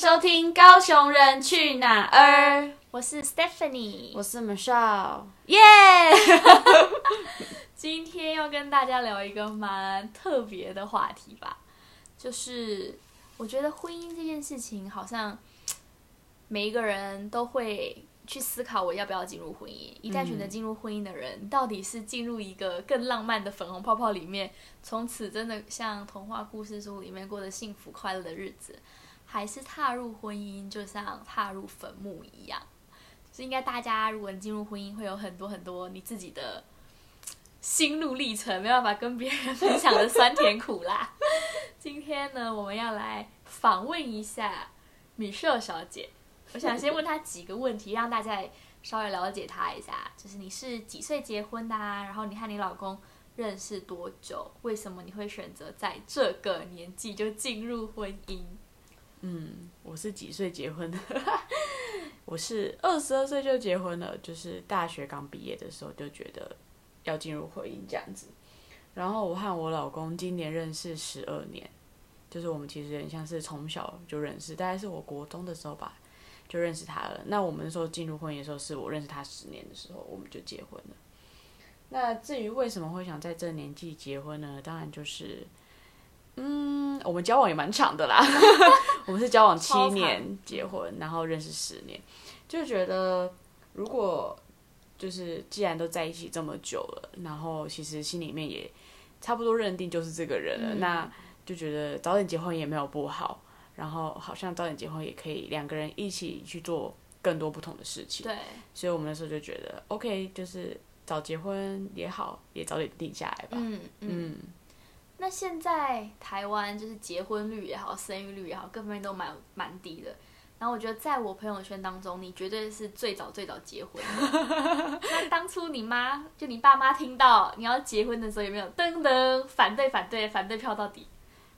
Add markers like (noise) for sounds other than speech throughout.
收听《高雄人去哪儿》，我是 Stephanie，我是 Michelle，耶！(laughs) 今天要跟大家聊一个蛮特别的话题吧，就是我觉得婚姻这件事情，好像每一个人都会去思考我要不要进入婚姻。一旦选择进入婚姻的人，到底是进入一个更浪漫的粉红泡泡里面，从此真的像童话故事书里面过着幸福快乐的日子，还是踏入婚姻就像踏入坟墓一样？是应该大家如果你进入婚姻，会有很多很多你自己的心路历程，没办法跟别人 (laughs) 分享的酸甜苦辣。(laughs) 今天呢，我们要来访问一下米秀小姐。我想先问她几个问题，让大家稍微了解她一下。就是你是几岁结婚的啊？然后你和你老公认识多久？为什么你会选择在这个年纪就进入婚姻？嗯，我是几岁结婚的？(laughs) 我是二十二岁就结婚了，就是大学刚毕业的时候就觉得要进入婚姻这样子。然后我和我老公今年认识十二年，就是我们其实很像是从小就认识，大概是我国中的时候吧就认识他了。那我们那时候进入婚姻的时候，是我认识他十年的时候，我们就结婚了。那至于为什么会想在这年纪结婚呢？当然就是，嗯，我们交往也蛮长的啦，(laughs) 我们是交往七年结婚，然后认识十年，就觉得如果就是既然都在一起这么久了，然后其实心里面也差不多认定就是这个人了，嗯。那就觉得早点结婚也没有不好，然后好像早点结婚也可以两个人一起去做更多不同的事情，对，所以我们那时候就觉得 OK，就是早结婚也好，也早点定下来吧。嗯嗯。那现在台湾就是结婚率也好，生育率也好，各方面都蛮蛮低的。然后我觉得在我朋友圈当中，你绝对是最早最早结婚的。那当初你妈就你爸妈听到你要结婚的时候，有没有噔噔反对反对反对票到底？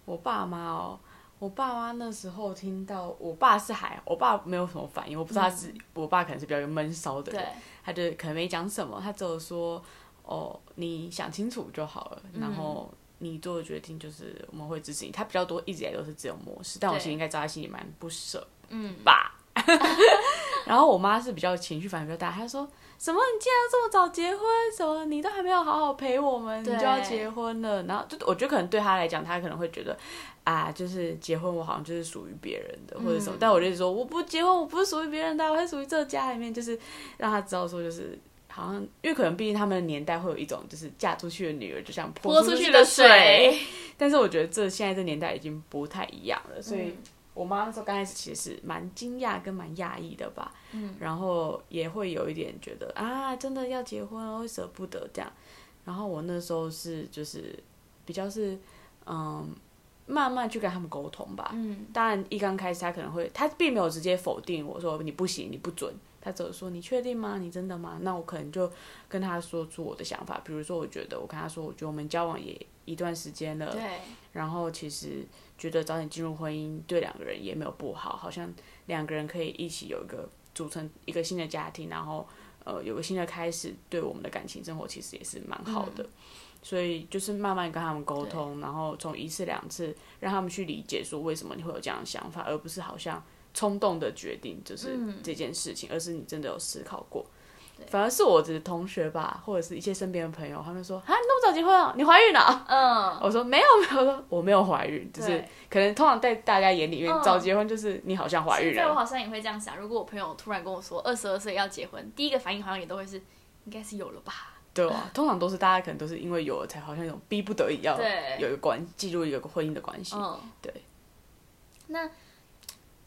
我爸妈哦，我爸妈那时候听到，我爸是还，我爸没有什么反应，我不知道他是，我爸可能是比较闷骚的人，，他就可能没讲什么，他只有说，哦，你想清楚就好了，然后你做的决定就是我们会支持你。他比较多一直以来都是这种模式，但我其实应该知道他心里蛮不舍嗯，吧。(laughs) 然后我妈是比较情绪反应比较大，她说什么你竟然这么早结婚，什么你都还没有好好陪我们，你就要结婚了。然后就我觉得可能对她来讲，她可能会觉得啊，就是结婚我好像就是属于别人的或者什么。但我就是说我不结婚，我不是属于别人的，我还属于这个家里面，就是让她知道说就是。好像，因为可能毕竟他们的年代会有一种，就是嫁出去的女儿就像泼泼出去的水，但是我觉得这现在这年代已经不太一样了，所以嗯我妈那时候刚开始其实是蛮惊讶跟蛮讶异的吧，嗯然后也会有一点觉得啊，真的要结婚了，会舍不得这样。然后我那时候是就是比较是嗯，慢慢去跟他们沟通吧。嗯当然一刚开始他可能会，他并没有直接否定我说你不行，你不准。他只有说你确定吗？你真的吗？那我可能就跟他说出我的想法，比如说我觉得我跟他说，我觉得我们交往也一段时间了，对，然后其实觉得早点进入婚姻对两个人也没有不好，好像两个人可以一起有一个组成一个新的家庭，然后呃有个新的开始，对我们的感情生活其实也是蛮好的。所以就是慢慢跟他们沟通，然后从一次两次让他们去理解说为什么你会有这样的想法，而不是好像冲动的决定就是嗯。这件事情，而是你真的有思考过。反而是我的同学吧，或者是一些身边的朋友，他们说啊，你那么早结婚啊，你怀孕了、嗯，我说没有没有，我说我没有怀孕，就是可能通常在大家眼里面，嗯。早结婚就是你好像怀孕了。对我好像也会这样想，如果我朋友突然跟我说二十二岁要结婚，第一个反应好像也都会是应该是有了吧？对啊，通常都是大家可能都是因为有了才好像有种逼不得已要有一个关进入一个婚姻的关系。嗯，对。那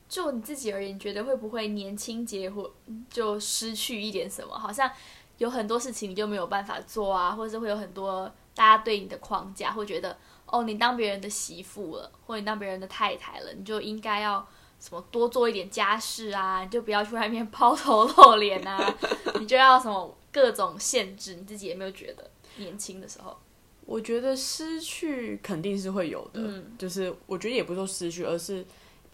就你自己而言，觉得会不会年轻结婚就失去一点什么？好像有很多事情你就没有办法做啊，或者是会有很多大家对你的框架，会觉得哦，你当别人的媳妇了，或者你当别人的太太了，你就应该要什么多做一点家事啊，你就不要去外面抛头露脸啊，(laughs) 你就要什么各种限制，你自己有没有觉得年轻的时候？我觉得失去肯定是会有的，嗯就是我觉得也不是说失去，而是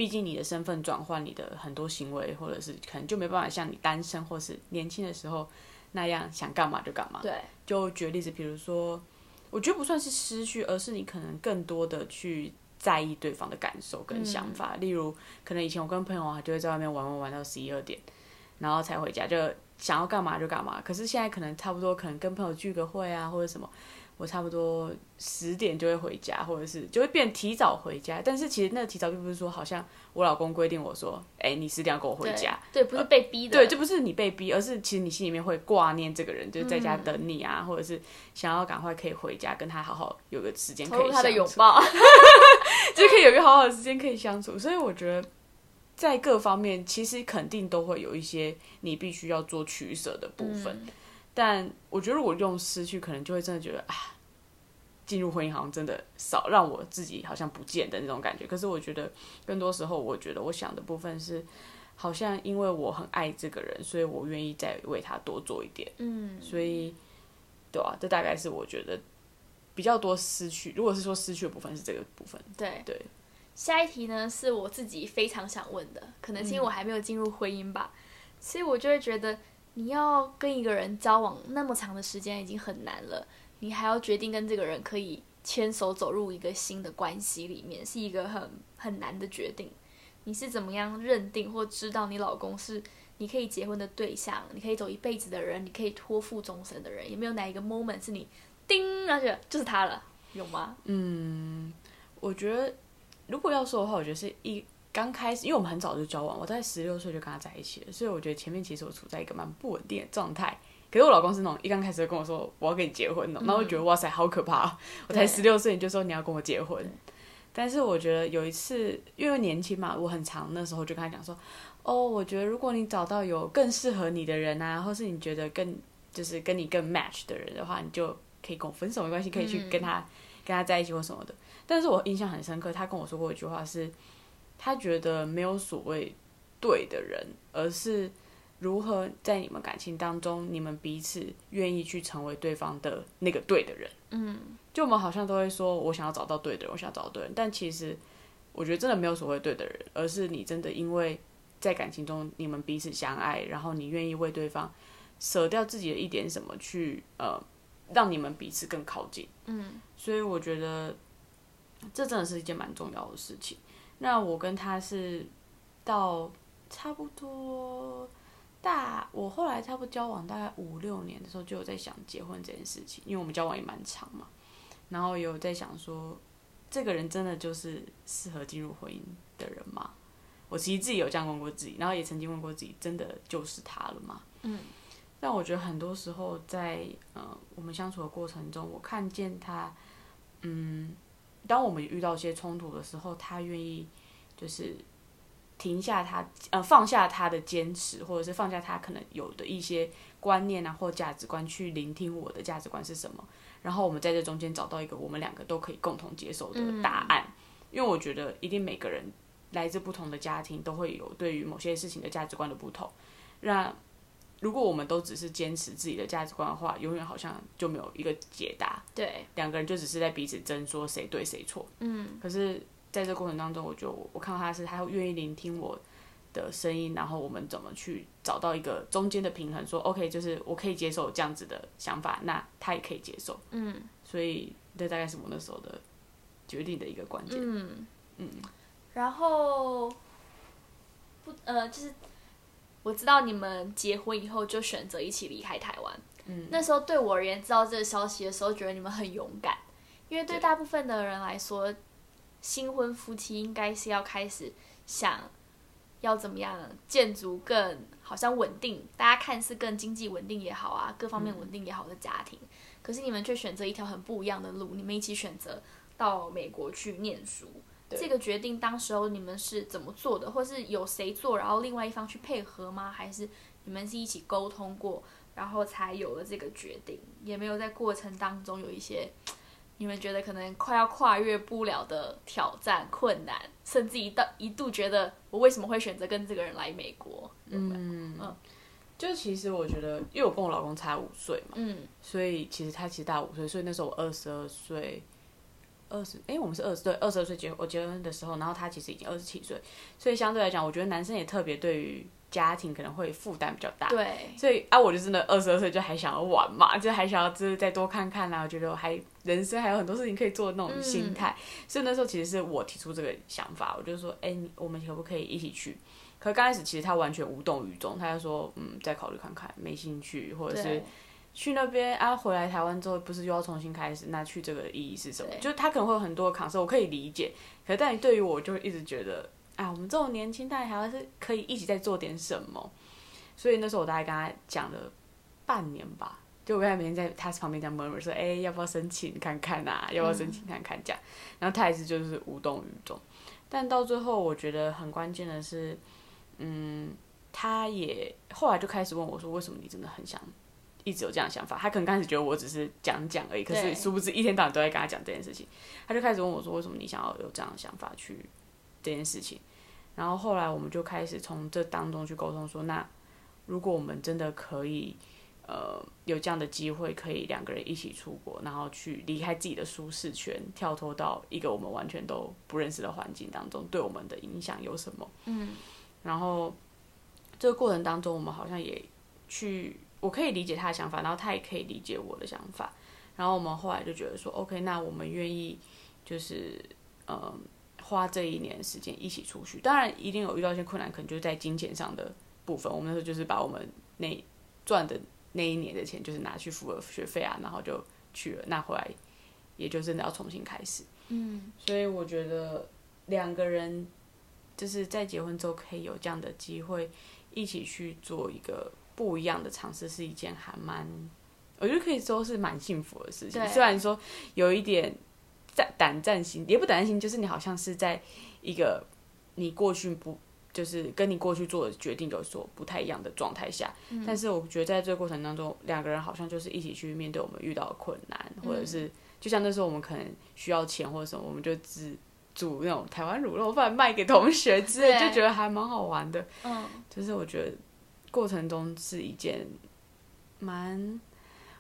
毕竟你的身份转换，你的很多行为，或者是可能就没办法像你单身或是年轻的时候那样想干嘛就干嘛。对，就举个例子，比如说，我觉得不算是失去，而是你可能更多的去在意对方的感受跟想法。例如，可能以前我跟朋友啊，就会在外面玩玩玩到十一二点，然后才回家，就想要干嘛就干嘛。可是现在可能差不多，可能跟朋友聚个会啊，或者什么。我差不多十点就会回家，或者是就会变提早回家。但是其实那个提早并不是说，好像我老公规定我说，哎，你十点要跟我回家。对，不是被逼的。对，这不是你被逼，而是其实你心里面会挂念这个人，就是在家等你啊，或者是想要赶快可以回家，跟他好好有个时间可以他的拥抱，(laughs) 就可以有个好好的时间可以相处。所以我觉得在各方面，其实肯定都会有一些你必须要做取舍的部分。但我觉得，如果用失去，可能就会真的觉得啊，进入婚姻好像真的少，让我自己好像不见的那种感觉。可是我觉得，更多时候，我觉得我想的部分是，好像因为我很爱这个人，所以我愿意再为他多做一点。嗯，所以，对啊，这大概是我觉得比较多失去。如果是说失去的部分是这个部分，对对。下一题呢，是我自己非常想问的，可能是因为我还没有进入婚姻吧，所以我就会觉得。你要跟一个人交往那么长的时间已经很难了，你还要决定跟这个人可以牵手走入一个新的关系里面，是一个很很难的决定。你是怎么样认定或知道你老公是你可以结婚的对象，你可以走一辈子的人，你可以托付终身的人？有没有哪一个 moment 是你叮，而且就是他了？有吗？嗯，我觉得如果要说的话，我觉得是一。刚开始，因为我们很早就交往，我在十六岁就跟他在一起了，所以我觉得前面其实我处在一个蛮不稳定的状态。可是我老公是那种一刚开始就跟我说我要跟你结婚了，然后我觉得哇塞好可怕，我才十六岁你就说你要跟我结婚。但是我觉得有一次因为年轻嘛，我很长那时候就跟他讲说，哦，我觉得如果你找到有更适合你的人啊，或是你觉得更就是跟你更 match 的人的话，你就可以跟我分手没关系，可以去跟他跟他在一起或什么的。但是我印象很深刻，他跟我说过一句话是。他觉得没有所谓对的人，而是如何在你们感情当中，你们彼此愿意去成为对方的那个对的人。嗯，就我们好像都会说，我想要找到对的人，我想要找到对人，但其实我觉得真的没有所谓对的人，而是你真的因为在感情中你们彼此相爱，然后你愿意为对方舍掉自己的一点什么，去呃让你们彼此更靠近。嗯，所以我觉得这真的是一件蛮重要的事情。那我跟他是到差不多大，我后来差不多交往大概五六年的时候，就有在想结婚这件事情，因为我们交往也蛮长嘛，然后有在想说，这个人真的就是适合进入婚姻的人吗？我其实自己有这样问过自己，然后也曾经问过自己，真的就是他了吗？嗯。但我觉得很多时候在呃我们相处的过程中，我看见他，嗯。当我们遇到一些冲突的时候，他愿意就是停下他呃放下他的坚持，或者是放下他可能有的一些观念啊或价值观，去聆听我的价值观是什么，然后我们在这中间找到一个我们两个都可以共同接受的答案。因为我觉得一定每个人来自不同的家庭，都会有对于某些事情的价值观的不同。那如果我们都只是坚持自己的价值观的话，永远好像就没有一个解答。对，两个人就只是在彼此争，说谁对谁错。嗯。可是，在这过程当中，我就我看到他是，他会愿意聆听我的声音，然后我们怎么去找到一个中间的平衡？说 OK，就是我可以接受这样子的想法，那他也可以接受。嗯。所以，这大概是我那时候的决定的一个关键。嗯嗯。然后，不呃，就是。我知道你们结婚以后就选择一起离开台湾。嗯，那时候对我而言，知道这个消息的时候，觉得你们很勇敢，因为对大部分的人来说，新婚夫妻应该是要开始想要怎么样建筑更好像稳定，大家看似更经济稳定也好啊，各方面稳定也好的家庭。可是你们却选择一条很不一样的路，你们一起选择到美国去念书。这个决定当时候你们是怎么做的，或是有谁做，然后另外一方去配合吗？还是你们是一起沟通过，然后才有了这个决定？也没有在过程当中有一些你们觉得可能快要跨越不了的挑战、困难，甚至一到一度觉得我为什么会选择跟这个人来美国？嗯嗯，就其实我觉得，因为我跟我老公差五岁嘛，嗯，所以其实他其实大五岁，所以那时候我二十二岁。二十，哎，我们是二十对，二十二岁结我结婚的时候，然后他其实已经二十七岁，所以相对来讲，我觉得男生也特别对于家庭可能会负担比较大。对。所以啊，我就真的二十二岁就还想要玩嘛，就还想要就是再多看看啊，我觉得我还人生还有很多事情可以做的那种心嗯态。所以那时候其实是我提出这个想法，我就说，哎、我们可不可以一起去？可刚开始其实他完全无动于衷，他就说，嗯，再考虑看看，没兴趣，或者是对去那边啊，回来台湾之后不是又要重新开始？那去这个意义是什么？就是他可能会有很多的 concern，我可以理解。可是但对于我，就一直觉得啊，我们这种年轻，但还是可以一起再做点什么。所以那时候我大概跟他讲了半年吧，就我跟他每天在他旁边这样 murmur 说，哎、要不要申请看看啊？要不要申请看看这样？然后他还是就是无动于衷。但到最后，我觉得很关键的是，嗯，他也后来就开始问我说，为什么你真的很想一直有这样的想法？他可能刚开始觉得我只是讲讲而已，可是殊不知一天到晚都在跟他讲这件事情。他就开始问我说，为什么你想要有这样的想法去这件事情？然后后来我们就开始从这当中去沟通说，那如果我们真的可以。呃，有这样的机会，可以两个人一起出国，然后去离开自己的舒适圈，跳脱到一个我们完全都不认识的环境当中，对我们的影响有什么？嗯，然后这个过程当中，我们好像也去，我可以理解他的想法，然后他也可以理解我的想法，然后我们后来就觉得说，OK，那我们愿意就是嗯花这一年的时间一起出去，当然一定有遇到一些困难，可能就是在金钱上的部分，我们那时候就是把我们那赚的那一年的钱，就是拿去付了学费啊，然后就去了，那回来也就真的要重新开始。嗯，所以我觉得两个人就是在结婚之后可以有这样的机会，一起去做一个不一样的尝试，是一件还蛮，我觉得可以说是蛮幸福的事情。虽然说有一点战胆战心，也不胆战心，就是你好像是在一个你过去不。就是跟你过去做的决定有所不太一样的状态下，但是我觉得在这个过程当中，两个人好像就是一起去面对我们遇到的困难，或者是就像那时候我们可能需要钱或者什么，我们就只煮那种台湾卤肉饭卖给同学之类，就觉得还蛮好玩的。嗯，就是我觉得过程中是一件蛮，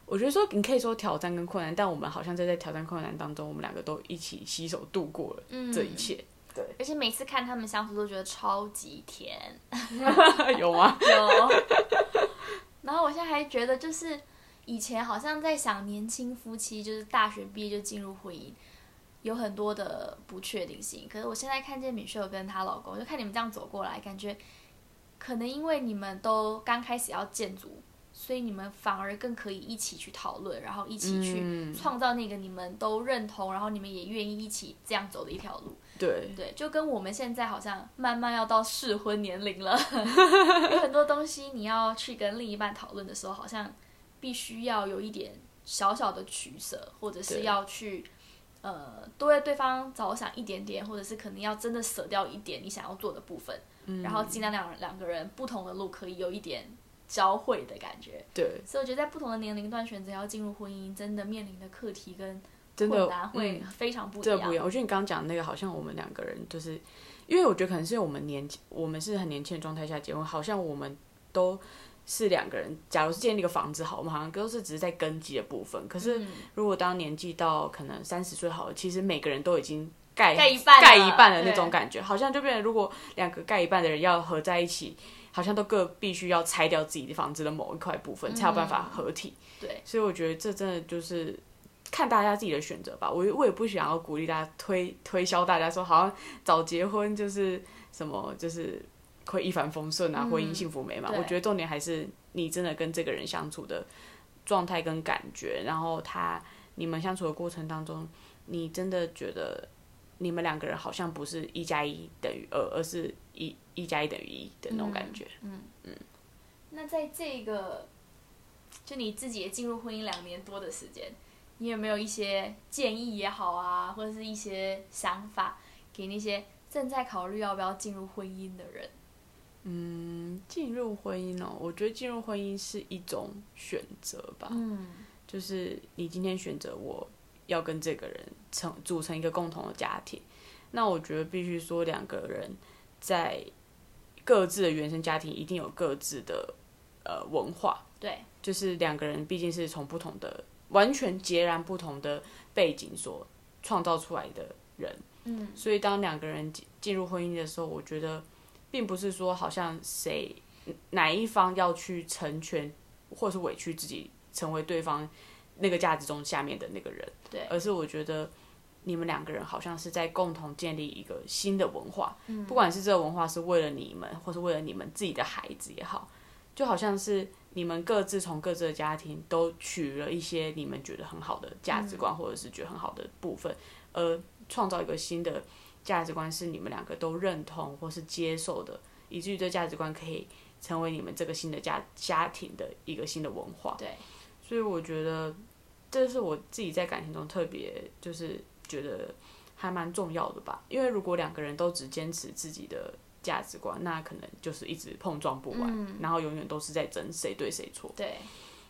我觉得说你可以说挑战跟困难，但我们好像在在挑战困难当中，我们两个都一起携手度过了嗯这一切。对，而且每次看他们相处都觉得超级甜 (laughs) (laughs) 有吗？有。然后我现在还觉得，就是以前好像在想年轻夫妻，就是大学毕业就进入婚姻，有很多的不确定性。可是我现在看见米秀跟她老公，就看你们这样走过来，感觉可能因为你们都刚开始要建筑，所以你们反而更可以一起去讨论，然后一起去嗯。创造那个你们都认同，然后你们也愿意一起这样走的一条路。对，对，就跟我们现在好像慢慢要到适婚年龄了，(laughs) 有很多东西你要去跟另一半讨论的时候，好像必须要有一点小小的取舍，或者是要去呃多为对方着想一点点，或者是可能要真的舍掉一点你想要做的部分，嗯然后尽量两两个人不同的路可以有一点交汇的感觉。对，所以我觉得在不同的年龄段选择要进入婚姻，真的面临的课题跟真的困难会嗯非常不一样。这不一样。我觉得你刚刚讲的那个，好像我们两个人就是，因为我觉得可能是我们年轻，我们是很年轻的状态下结婚，好像我们都是两个人。假如是建立一个房子好，我们好像都是只是在根基的部分。可是嗯如果当年纪到可能三十岁好了，其实每个人都已经盖盖一半了盖一半的那对种感觉，好像就变成如果两个盖一半的人要合在一起。好像都各必须要拆掉自己的房子的某一块部分，才有办法合体。对，所以我觉得这真的就是看大家自己的选择吧。我我也不想要鼓励大家推推销大家说，好像早结婚就是什么就是会一帆风顺啊，嗯婚姻幸福美满。对我觉得重点还是你真的跟这个人相处的状态跟感觉，然后他你们相处的过程当中，你真的觉得你们两个人好像不是一加一等于二，而是一一加一等于一的那种感觉。嗯嗯那在这个，就你自己也进入婚姻两年多的时间，你有没有一些建议也好啊，或者是一些想法给那些正在考虑要不要进入婚姻的人？嗯进入婚姻哦，我觉得进入婚姻是一种选择吧。嗯，就是你今天选择我要跟这个人成组成一个共同的家庭，那我觉得必须说两个人在各自的原生家庭一定有各自的呃文化，对，就是两个人毕竟是从不同的完全截然不同的背景所创造出来的人，嗯，所以当两个人进进入婚姻的时候，我觉得并不是说好像谁哪一方要去成全或是委屈自己，成为对方那个价值中下面的那个人，对，而是我觉得你们两个人好像是在共同建立一个新的文化，嗯。不管是这个文化是为了你们，或是为了你们自己的孩子也好，就好像是你们各自从各自的家庭都取了一些你们觉得很好的价值观，或者是觉得很好的部分，而创造一个新的价值观是你们两个都认同或是接受的，以至于这价值观可以成为你们这个新的家家庭的一个新的文化。对，所以我觉得这是我自己在感情中特别就是觉得还蛮重要的吧。因为如果两个人都只坚持自己的价值观，那可能就是一直碰撞不完，然后永远都是在争谁对谁错。对，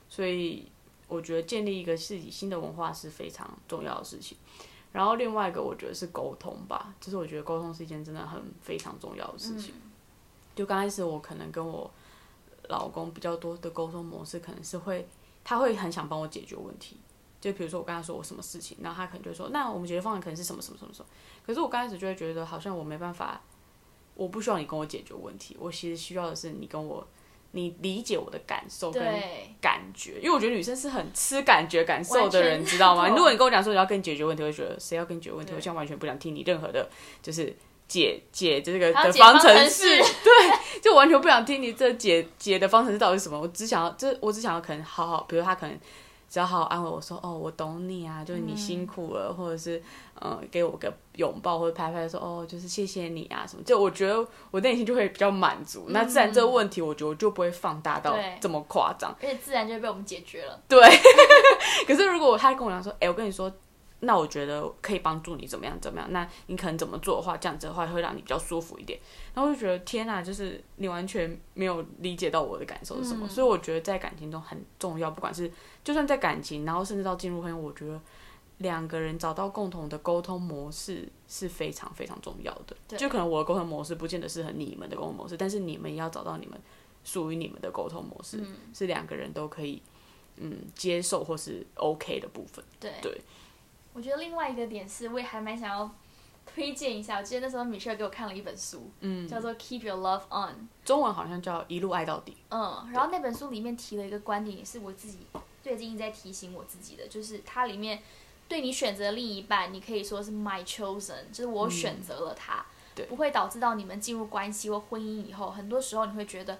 所以我觉得建立一个自己新的文化是非常重要的事情。然后另外一个我觉得是沟通吧，就是我觉得沟通是一件真的很非常重要的事情。就刚开始我可能跟我老公比较多的沟通模式，可能是会他会很想帮我解决问题。就比如说我跟他说我什么事情，然后他可能就会说，那我们解决方案可能是什么什么什么什么。可是我刚开始就会觉得好像我没办法，我不需要你跟我解决问题，我其实需要的是你跟我，你理解我的感受跟，感觉，因为我觉得女生是很吃感觉、感受的人，知道吗？(laughs) 如果你跟我讲说你要跟你解决问题，我会觉得谁要跟你解决问题？我现在完全不想听你任何的，就是解解这个的方程，式对，就完全不想听你这解解的方程式到底是什么。我只想要，这我只想要可能好好，比如他可能只要好好安慰我说，哦，我懂你啊，就是你辛苦了，或者是呃给我个拥抱或者拍拍说，哦，就是谢谢你啊什么。就我觉得我内心就会比较满足，那自然这个问题，我觉得我就不会放大到这么夸张。而且自然就会被我们解决了。对，(laughs) 可是如果他跟我讲说，哎、我跟你说，那我觉得可以帮助你怎么样怎么样，那你可能怎么做的话，这样子的话会让你比较舒服一点。然后我就觉得天呐，就是你完全没有理解到我的感受是什么，所以我觉得在感情中很重要，不管是就算在感情，然后甚至到进入婚姻，我觉得两个人找到共同的沟通模式是非常非常重要的。就可能我的沟通模式不见得适合你们的沟通模式，但是你们也要找到你们属于你们的沟通模式，是两个人都可以嗯接受或是 OK 的部分。对，对我觉得另外一个点是，我也还蛮想要推荐一下。我记得那时候米歇尔给我看了一本书，嗯，叫做《Keep Your Love On》。中文好像叫一路爱到底。嗯，然后那本书里面提了一个观点，也是我自己最近一直在提醒我自己的，就是它里面对你选择另一半，你可以说是 my chosen，就是我选择了他，对不会导致到你们进入关系或婚姻以后，很多时候你会觉得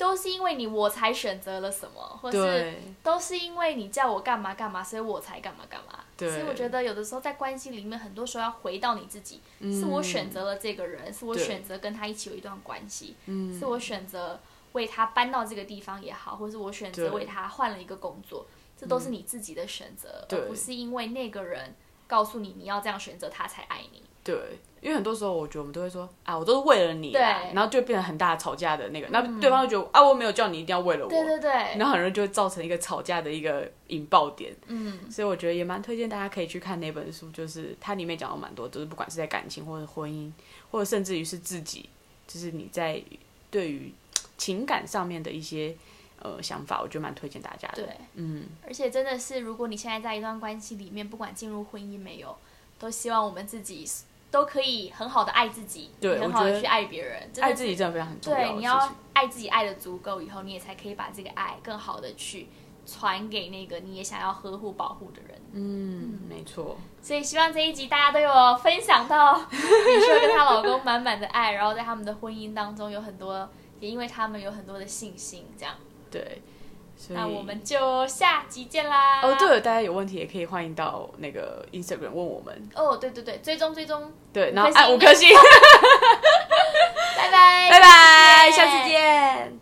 都是因为你我才选择了什么，或是都是因为你叫我干嘛干嘛，所以我才干嘛干嘛。所以我觉得有的时候在关系里面，很多时候要回到你自己，是我选择了这个人，是我选择跟他一起有一段关系，嗯。是我选择为他搬到这个地方也好，或是我选择为他换了一个工作，这都是你自己的选择，而不是因为那个人告诉你你要这样选择他才爱你。对，因为很多时候我觉得我们都会说啊，我都是为了你啊，对。然后就变成很大的吵架的那个，那、对方就觉得啊，我没有叫你一定要为了我，对对对，然后很容易就会造成一个吵架的一个引爆点。嗯，所以我觉得也蛮推荐大家可以去看那本书，就是它里面讲了蛮多，就是不管是在感情或者婚姻，或者甚至于是自己，就是你在对于情感上面的一些呃想法，我觉得蛮推荐大家的。对，嗯，而且真的是，如果你现在在一段关系里面，不管进入婚姻没有，都希望我们自己都可以很好的爱自己，对很好的去爱别人，爱自己真的非常很重要的对，你要爱自己爱的足够以后，你也才可以把这个爱更好的去传给那个你也想要呵护保护的人。嗯，没错，所以希望这一集大家都有分享到 (laughs) 米秀跟她老公满满的爱，然后在他们的婚姻当中有很多，也因为他们有很多的信心。这样，对。那我们就下集见啦。哦，对了，大家有问题也可以欢迎到那个 Instagram 问我们。哦，对对对，追踪追踪。对，然后，哎，五颗星。(laughs) 拜拜，拜拜，下次见。